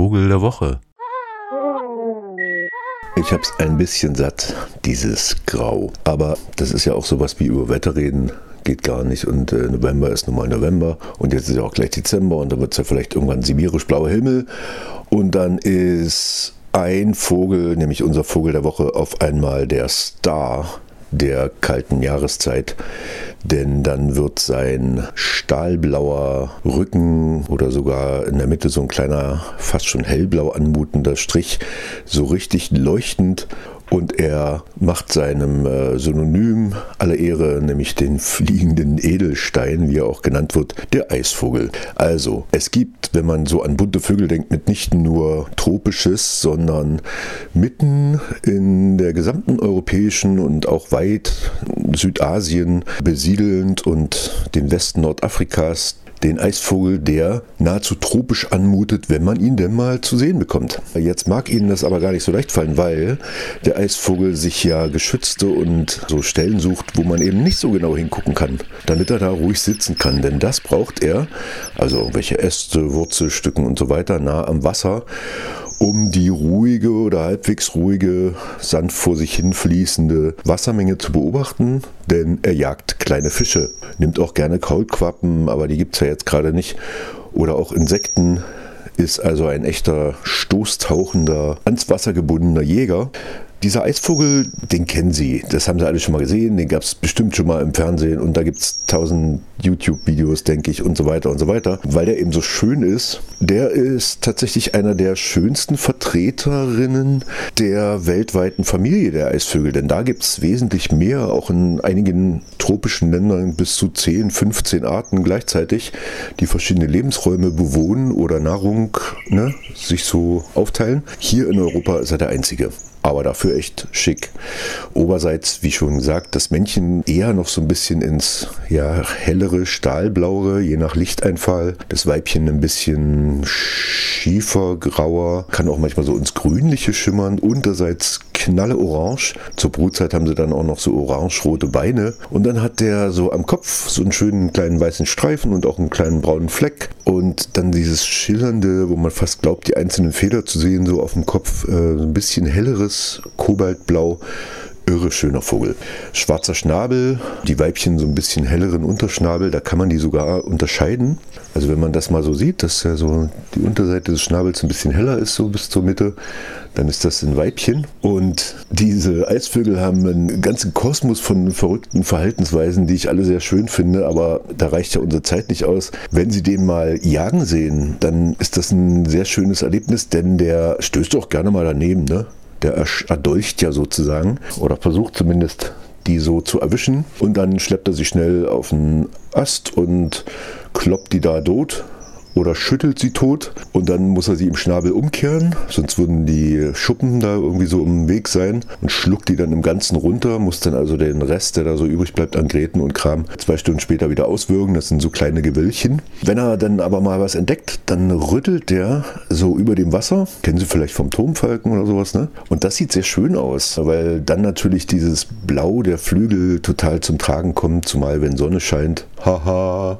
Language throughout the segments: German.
Vogel der Woche. Ich hab's ein bisschen satt, dieses Grau. Aber das ist ja auch sowas wie über Wetter reden. Geht gar nicht. Und äh, November ist nun mal November. Und jetzt ist ja auch gleich Dezember. Und dann wird es ja vielleicht irgendwann sibirisch blauer Himmel. Und dann ist ein Vogel, nämlich unser Vogel der Woche, auf einmal der Star der kalten Jahreszeit, denn dann wird sein stahlblauer Rücken oder sogar in der Mitte so ein kleiner, fast schon hellblau anmutender Strich so richtig leuchtend und er macht seinem äh, Synonym alle Ehre, nämlich den fliegenden Edelstein, wie er auch genannt wird, der Eisvogel. Also, es gibt, wenn man so an bunte Vögel denkt, nicht nur tropisches, sondern mitten in der gesamten europäischen und auch weit Südasien besiedelnd und den Westen Nordafrikas den Eisvogel, der nahezu tropisch anmutet, wenn man ihn denn mal zu sehen bekommt. Jetzt mag Ihnen das aber gar nicht so leicht fallen, weil der Eisvogel sich ja geschützte und so Stellen sucht, wo man eben nicht so genau hingucken kann, damit er da ruhig sitzen kann. Denn das braucht er, also irgendwelche Äste, Wurzelstücken und so weiter, nah am Wasser um die ruhige oder halbwegs ruhige, sanft vor sich hin fließende Wassermenge zu beobachten, denn er jagt kleine Fische, nimmt auch gerne Kaulquappen, aber die gibt es ja jetzt gerade nicht, oder auch Insekten, ist also ein echter stoßtauchender, ans Wasser gebundener Jäger. Dieser Eisvogel, den kennen Sie, das haben Sie alle schon mal gesehen, den gab es bestimmt schon mal im Fernsehen. Und da gibt es tausend YouTube-Videos, denke ich, und so weiter und so weiter, weil der eben so schön ist. Der ist tatsächlich einer der schönsten Vertreterinnen der weltweiten Familie der Eisvögel, denn da gibt es wesentlich mehr, auch in einigen tropischen Ländern bis zu 10, 15 Arten gleichzeitig, die verschiedene Lebensräume bewohnen oder Nahrung ne, sich so aufteilen. Hier in Europa ist er der einzige aber dafür echt schick. Oberseits, wie schon gesagt, das Männchen eher noch so ein bisschen ins ja, hellere, stahlblauere, je nach Lichteinfall. Das Weibchen ein bisschen schiefergrauer, kann auch manchmal so ins Grünliche schimmern. Unterseits knalle orange. Zur Brutzeit haben sie dann auch noch so orange-rote Beine. Und dann hat der so am Kopf so einen schönen kleinen weißen Streifen und auch einen kleinen braunen Fleck. Und dann dieses schillernde, wo man fast glaubt, die einzelnen Feder zu sehen, so auf dem Kopf, äh, ein bisschen helleres Kobaltblau irre schöner Vogel. Schwarzer Schnabel, die Weibchen so ein bisschen helleren Unterschnabel, da kann man die sogar unterscheiden. Also wenn man das mal so sieht, dass ja so die Unterseite des Schnabels ein bisschen heller ist, so bis zur Mitte, dann ist das ein Weibchen. Und diese Eisvögel haben einen ganzen Kosmos von verrückten Verhaltensweisen, die ich alle sehr schön finde, aber da reicht ja unsere Zeit nicht aus. Wenn Sie den mal jagen sehen, dann ist das ein sehr schönes Erlebnis, denn der stößt auch gerne mal daneben, ne? Der erdolcht ja sozusagen oder versucht zumindest die so zu erwischen. Und dann schleppt er sie schnell auf einen Ast und kloppt die da tot oder schüttelt sie tot und dann muss er sie im Schnabel umkehren, sonst würden die Schuppen da irgendwie so im Weg sein und schluckt die dann im Ganzen runter, muss dann also den Rest, der da so übrig bleibt an Gräten und Kram, zwei Stunden später wieder auswürgen. Das sind so kleine Gewillchen. Wenn er dann aber mal was entdeckt, dann rüttelt der so über dem Wasser. Kennen Sie vielleicht vom Turmfalken oder sowas, ne? Und das sieht sehr schön aus, weil dann natürlich dieses Blau der Flügel total zum Tragen kommt, zumal wenn Sonne scheint. Haha,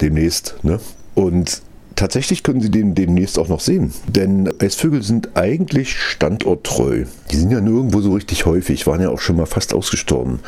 demnächst, ne? Und tatsächlich können Sie den demnächst auch noch sehen. Denn Eisvögel sind eigentlich standorttreu. Die sind ja nirgendwo so richtig häufig, waren ja auch schon mal fast ausgestorben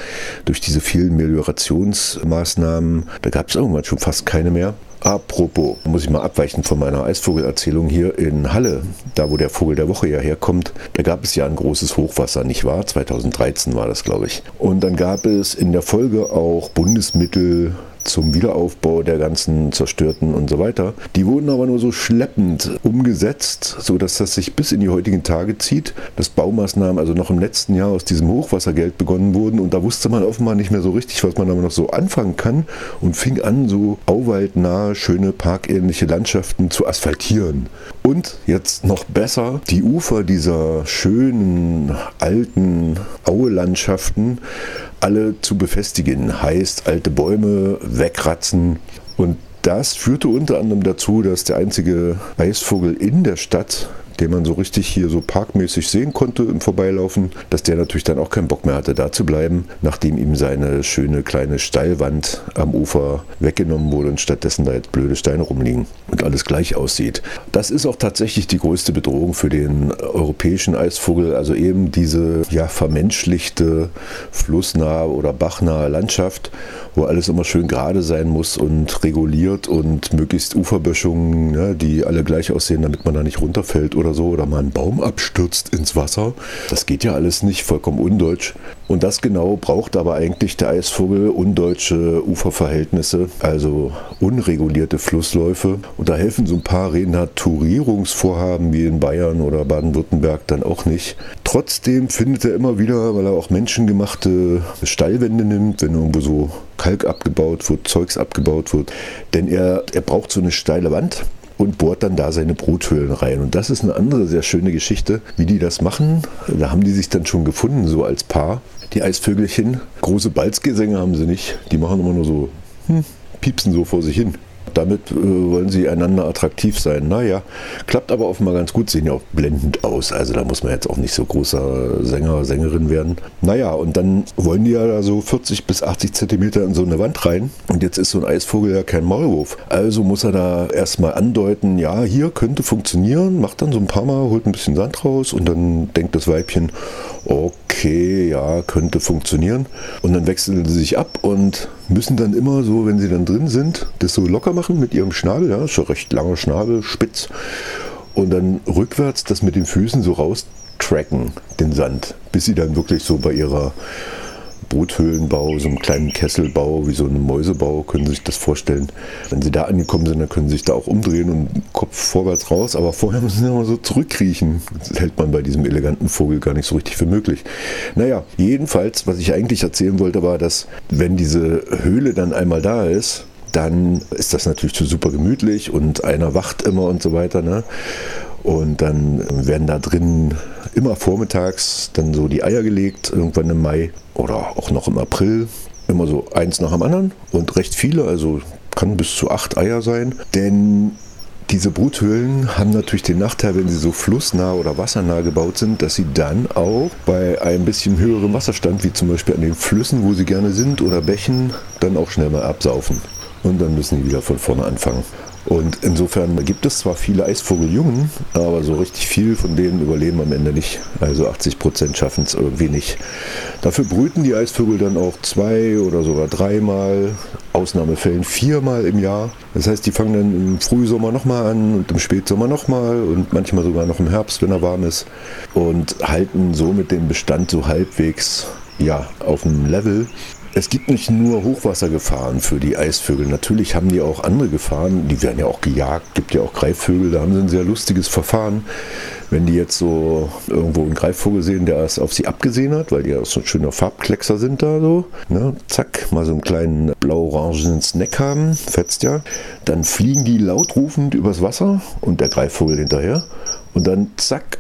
durch diese vielen Meliorationsmaßnahmen. Da gab es irgendwann schon fast keine mehr. Apropos, muss ich mal abweichen von meiner Eisvogelerzählung hier in Halle, da wo der Vogel der Woche ja herkommt. Da gab es ja ein großes Hochwasser, nicht wahr? 2013 war das, glaube ich. Und dann gab es in der Folge auch Bundesmittel zum Wiederaufbau der ganzen zerstörten und so weiter. Die wurden aber nur so schleppend umgesetzt, sodass das sich bis in die heutigen Tage zieht. Dass Baumaßnahmen also noch im letzten Jahr aus diesem Hochwassergeld begonnen wurden und da wusste man offenbar nicht mehr so richtig, was man aber noch so anfangen kann und fing an, so auwaldnahe, schöne parkähnliche Landschaften zu asphaltieren. Und jetzt noch besser, die Ufer dieser schönen alten Aue-Landschaften alle zu befestigen. Heißt, alte Bäume wegratzen. Und das führte unter anderem dazu, dass der einzige Eisvogel in der Stadt den man so richtig hier so parkmäßig sehen konnte im Vorbeilaufen, dass der natürlich dann auch keinen Bock mehr hatte, da zu bleiben, nachdem ihm seine schöne kleine Steilwand am Ufer weggenommen wurde und stattdessen da jetzt blöde Steine rumliegen und alles gleich aussieht. Das ist auch tatsächlich die größte Bedrohung für den europäischen Eisvogel, also eben diese ja vermenschlichte flussnahe oder bachnahe Landschaft, wo alles immer schön gerade sein muss und reguliert und möglichst Uferböschungen, ne, die alle gleich aussehen, damit man da nicht runterfällt oder so oder mal ein Baum abstürzt ins Wasser. Das geht ja alles nicht, vollkommen undeutsch. Und das genau braucht aber eigentlich der Eisvogel, undeutsche Uferverhältnisse, also unregulierte Flussläufe. Und da helfen so ein paar Renaturierungsvorhaben wie in Bayern oder Baden-Württemberg dann auch nicht. Trotzdem findet er immer wieder, weil er auch menschengemachte Steilwände nimmt, wenn irgendwo so Kalk abgebaut wird, Zeugs abgebaut wird. Denn er, er braucht so eine steile Wand und bohrt dann da seine Bruthöhlen rein. Und das ist eine andere sehr schöne Geschichte, wie die das machen. Da haben die sich dann schon gefunden, so als Paar. Die Eisvögelchen. Große Balzgesänge haben sie nicht. Die machen immer nur so, hm, piepsen so vor sich hin. Damit äh, wollen sie einander attraktiv sein. Naja, klappt aber offenbar ganz gut, sehen ja auch blendend aus. Also da muss man jetzt auch nicht so großer Sänger, Sängerin werden. Naja, und dann wollen die ja so 40 bis 80 Zentimeter in so eine Wand rein. Und jetzt ist so ein Eisvogel ja kein Maulwurf. Also muss er da erstmal andeuten, ja, hier könnte funktionieren, macht dann so ein paar Mal, holt ein bisschen Sand raus und dann denkt das Weibchen, okay, ja, könnte funktionieren. Und dann wechseln sie sich ab und müssen dann immer so, wenn sie dann drin sind, das so locker machen mit ihrem Schnabel, ja, schon recht langer Schnabel, spitz. Und dann rückwärts das mit den Füßen so raus tracken, den Sand, bis sie dann wirklich so bei ihrer Boothöhlenbau, so einem kleinen Kesselbau, wie so ein Mäusebau, können Sie sich das vorstellen. Wenn Sie da angekommen sind, dann können Sie sich da auch umdrehen und Kopf vorwärts raus, aber vorher müssen Sie immer so zurückkriechen. Das hält man bei diesem eleganten Vogel gar nicht so richtig für möglich. Naja, jedenfalls, was ich eigentlich erzählen wollte, war, dass wenn diese Höhle dann einmal da ist, dann ist das natürlich super gemütlich und einer wacht immer und so weiter. Ne? Und dann werden da drin immer vormittags dann so die Eier gelegt, irgendwann im Mai oder auch noch im April. Immer so eins nach dem anderen und recht viele, also kann bis zu acht Eier sein. Denn diese Bruthöhlen haben natürlich den Nachteil, wenn sie so flussnah oder wassernah gebaut sind, dass sie dann auch bei ein bisschen höherem Wasserstand, wie zum Beispiel an den Flüssen, wo sie gerne sind, oder Bächen, dann auch schnell mal absaufen. Und dann müssen die wieder von vorne anfangen. Und insofern gibt es zwar viele Eisvogeljungen, aber so richtig viel von denen überleben am Ende nicht. Also 80 Prozent schaffen es irgendwie nicht. Dafür brüten die Eisvögel dann auch zwei oder sogar dreimal, Ausnahmefällen viermal im Jahr. Das heißt, die fangen dann im Frühsommer nochmal an und im Spätsommer nochmal und manchmal sogar noch im Herbst, wenn er warm ist. Und halten somit den Bestand so halbwegs ja, auf dem Level. Es gibt nicht nur Hochwassergefahren für die Eisvögel. Natürlich haben die auch andere Gefahren. Die werden ja auch gejagt. Gibt ja auch Greifvögel. Da haben sie ein sehr lustiges Verfahren. Wenn die jetzt so irgendwo einen Greifvogel sehen, der es auf sie abgesehen hat, weil die ja so ein schöner Farbkleckser sind da so, ne, zack, mal so einen kleinen blau-orangenen Snack haben, fetzt ja, dann fliegen die lautrufend übers Wasser und der Greifvogel hinterher und dann zack,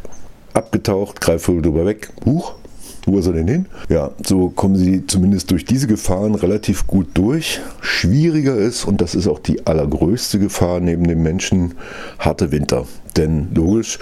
abgetaucht, Greifvogel drüber weg, huch, wo er denn hin? Ja, so kommen sie zumindest durch diese Gefahren relativ gut durch. Schwieriger ist, und das ist auch die allergrößte Gefahr neben dem Menschen, harte Winter. Denn logisch,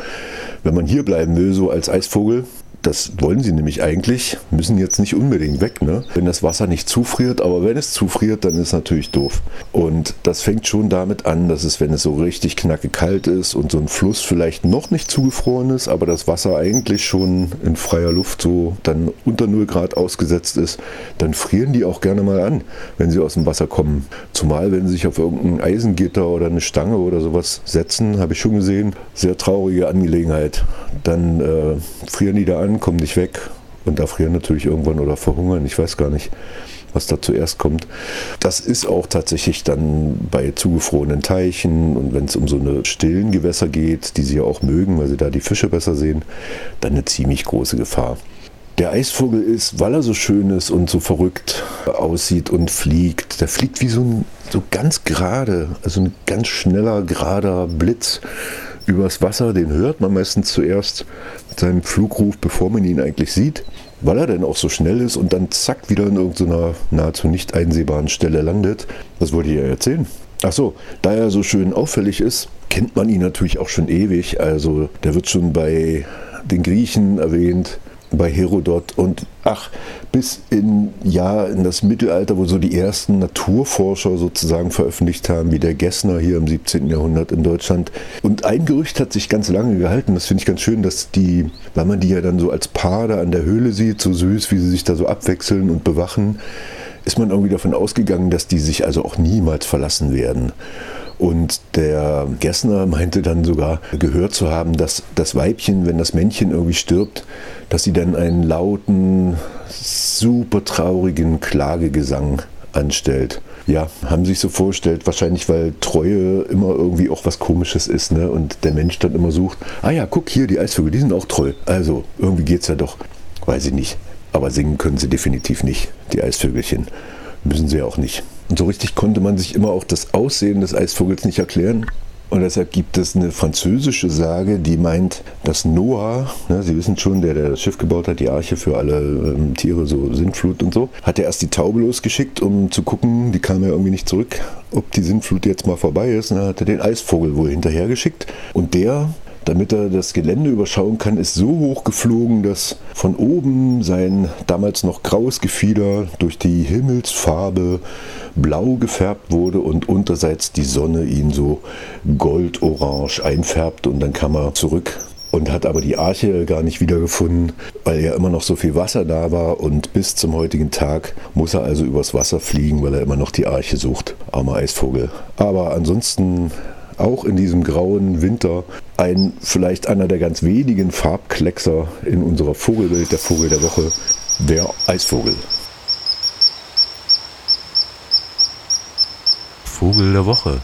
wenn man hier bleiben will, so als Eisvogel, das wollen sie nämlich eigentlich, müssen jetzt nicht unbedingt weg, ne? wenn das Wasser nicht zufriert. Aber wenn es zufriert, dann ist es natürlich doof. Und das fängt schon damit an, dass es, wenn es so richtig knacke kalt ist und so ein Fluss vielleicht noch nicht zugefroren ist, aber das Wasser eigentlich schon in freier Luft so dann unter 0 Grad ausgesetzt ist, dann frieren die auch gerne mal an, wenn sie aus dem Wasser kommen. Zumal, wenn sie sich auf irgendein Eisengitter oder eine Stange oder sowas setzen, habe ich schon gesehen, sehr traurige Angelegenheit. Dann äh, frieren die da an kommen nicht weg und erfrieren natürlich irgendwann oder verhungern. Ich weiß gar nicht, was da zuerst kommt. Das ist auch tatsächlich dann bei zugefrorenen Teichen und wenn es um so eine stillen Gewässer geht, die sie ja auch mögen, weil sie da die Fische besser sehen, dann eine ziemlich große Gefahr. Der Eisvogel ist, weil er so schön ist und so verrückt aussieht und fliegt, der fliegt wie so ein so ganz gerade, also ein ganz schneller, gerader Blitz übers Wasser, den hört man meistens zuerst mit seinem Flugruf, bevor man ihn eigentlich sieht, weil er dann auch so schnell ist und dann zack wieder in irgendeiner nahezu nicht einsehbaren Stelle landet. Was wollte ich ja erzählen? Ach so, da er so schön auffällig ist, kennt man ihn natürlich auch schon ewig. Also der wird schon bei den Griechen erwähnt, bei Herodot und ach, bis in, ja, in das Mittelalter, wo so die ersten Naturforscher sozusagen veröffentlicht haben, wie der Gessner hier im 17. Jahrhundert in Deutschland. Und ein Gerücht hat sich ganz lange gehalten, das finde ich ganz schön, dass die, weil man die ja dann so als Paar da an der Höhle sieht, so süß, wie sie sich da so abwechseln und bewachen, ist man irgendwie davon ausgegangen, dass die sich also auch niemals verlassen werden. Und der Gessner meinte dann sogar gehört zu haben, dass das Weibchen, wenn das Männchen irgendwie stirbt, dass sie dann einen lauten, super traurigen Klagegesang anstellt. Ja, haben sich so vorgestellt, wahrscheinlich weil Treue immer irgendwie auch was Komisches ist, ne? Und der Mensch dann immer sucht, ah ja, guck hier, die Eisvögel, die sind auch treu. Also, irgendwie geht's ja doch. Weiß ich nicht. Aber singen können sie definitiv nicht, die Eisvögelchen. Müssen sie auch nicht. Und so richtig konnte man sich immer auch das Aussehen des Eisvogels nicht erklären. Und deshalb gibt es eine französische Sage, die meint, dass Noah, ne, Sie wissen schon, der, der das Schiff gebaut hat, die Arche für alle ähm, Tiere, so Sintflut und so, hat er erst die Taube losgeschickt, um zu gucken, die kam ja irgendwie nicht zurück, ob die Sintflut jetzt mal vorbei ist. Und dann hat er den Eisvogel wohl hinterhergeschickt. Und der damit er das Gelände überschauen kann, ist so hoch geflogen, dass von oben sein damals noch graues Gefieder durch die Himmelsfarbe blau gefärbt wurde und unterseits die Sonne ihn so goldorange einfärbt und dann kam er zurück und hat aber die Arche gar nicht wiedergefunden, weil ja immer noch so viel Wasser da war und bis zum heutigen Tag muss er also übers Wasser fliegen, weil er immer noch die Arche sucht. Armer Eisvogel. Aber ansonsten auch in diesem grauen Winter ein vielleicht einer der ganz wenigen Farbkleckser in unserer Vogelwelt, der Vogel der Woche, der Eisvogel. Vogel der Woche.